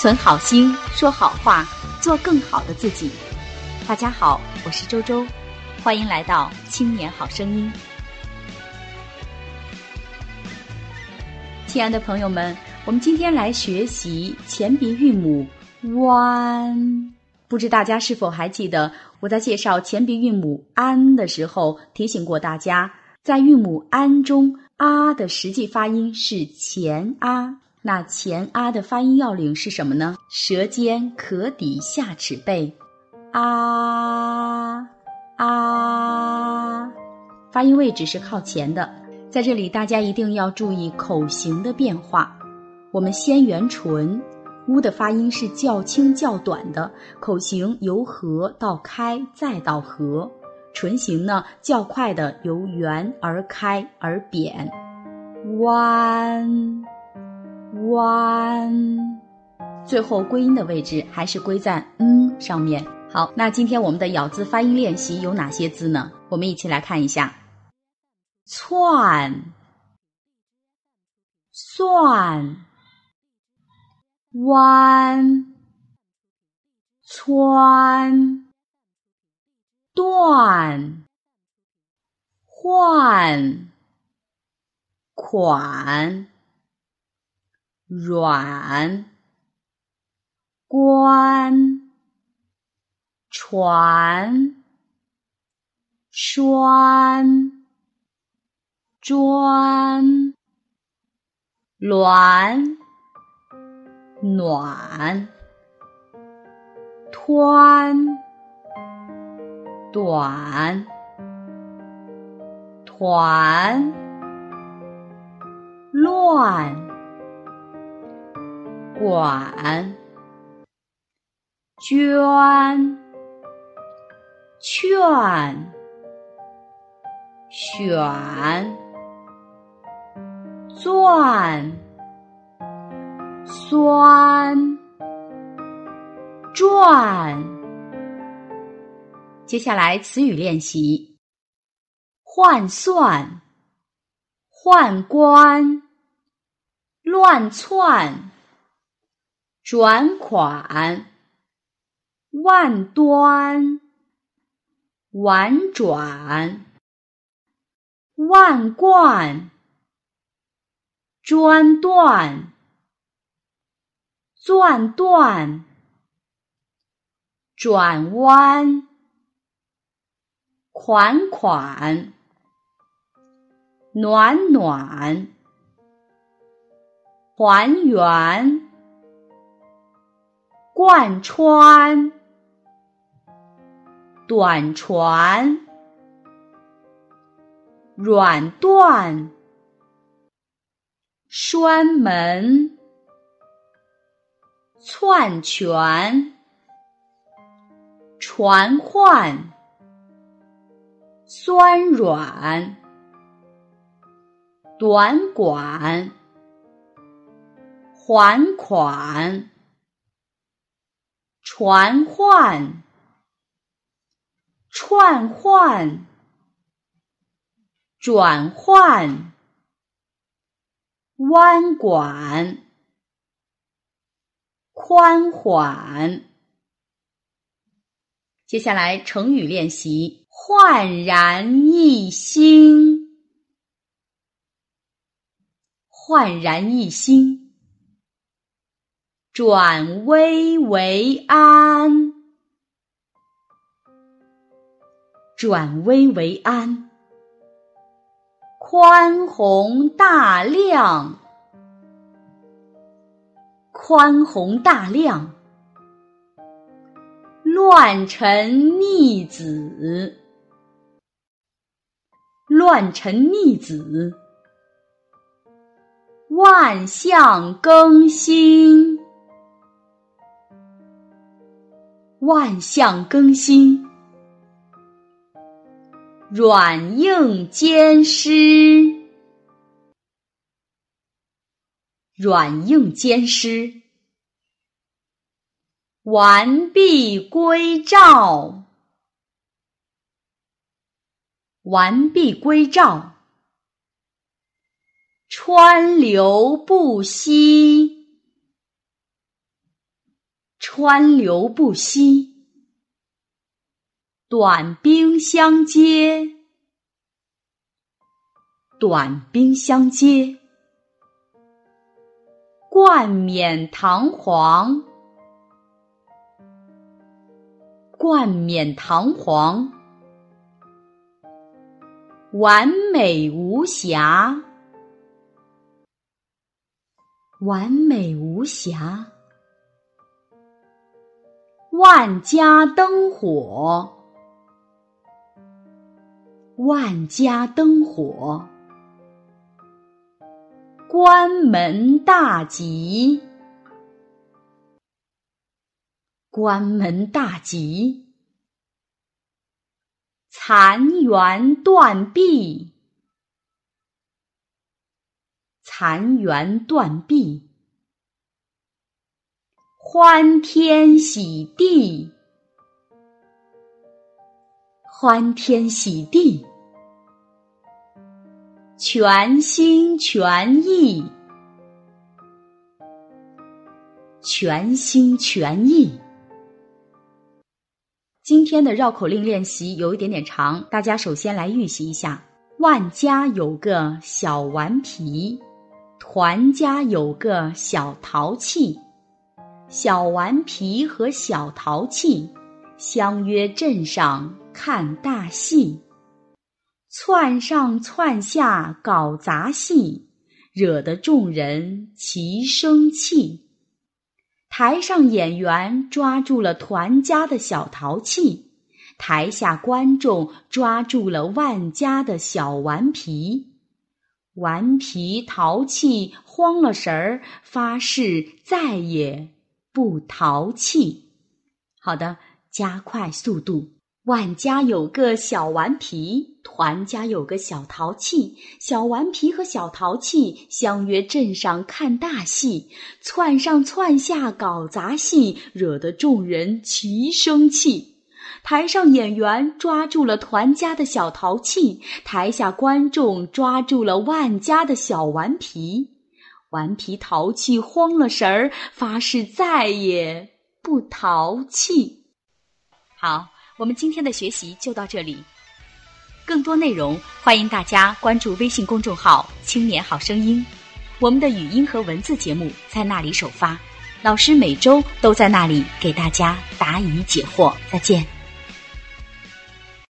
存好心，说好话，做更好的自己。大家好，我是周周，欢迎来到《青年好声音》。亲爱的朋友们，我们今天来学习前鼻韵母 “an”。不知大家是否还记得，我在介绍前鼻韵母 “an” 的时候，提醒过大家，在韵母 “an” 中，“啊”的实际发音是前“啊”。那前“啊”的发音要领是什么呢？舌尖可抵下齿背，啊啊，发音位置是靠前的。在这里，大家一定要注意口型的变化。我们先圆唇。乌的发音是较轻较短的，口型由合到开再到合，唇形呢较快的由圆而开而扁，弯弯，最后归音的位置还是归在嗯上面。好，那今天我们的咬字发音练习有哪些字呢？我们一起来看一下：窜、算。弯、穿、断、换、款、软、关、船、栓、专、卵。暖，湍，短，团，乱，管，捐，劝，选，钻。酸，转。接下来词语练习：换算、宦官、乱窜、转款、万端、婉转、万贯、专断。钻断，转弯，款款，暖暖，还原，贯穿，短传，软断，栓门。篡权，传唤，酸软，短管，还款，传唤，串换，转换，弯管。宽缓。接下来成语练习：焕然一新，焕然一新；转危为安，转危为安；宽宏大量。宽宏大量，乱臣逆子，乱臣逆子，万象更新，万象更新，软硬兼施。软硬兼施，完璧归赵，完璧归赵，川流不息，川流不息，短兵相接，短兵相接，冠冕堂皇，冠冕堂皇，完美无瑕，完美无瑕。万家灯火，万家灯火，关门大吉，关门大吉，残垣断壁，残垣断壁。欢天喜地，欢天喜地，全心全意，全心全意。今天的绕口令练习有一点点长，大家首先来预习一下：万家有个小顽皮，团家有个小淘气。小顽皮和小淘气相约镇上看大戏，窜上窜下搞杂戏，惹得众人齐生气。台上演员抓住了团家的小淘气，台下观众抓住了万家的小顽皮。顽皮淘气慌了神儿，发誓再也。不淘气，好的，加快速度。万家有个小顽皮，团家有个小淘气。小顽皮和小淘气相约镇上看大戏，窜上窜下搞杂戏，惹得众人齐生气。台上演员抓住了团家的小淘气，台下观众抓住了万家的小顽皮。顽皮淘气慌了神儿，发誓再也不淘气。好，我们今天的学习就到这里。更多内容，欢迎大家关注微信公众号“青年好声音”，我们的语音和文字节目在那里首发，老师每周都在那里给大家答疑解惑。再见。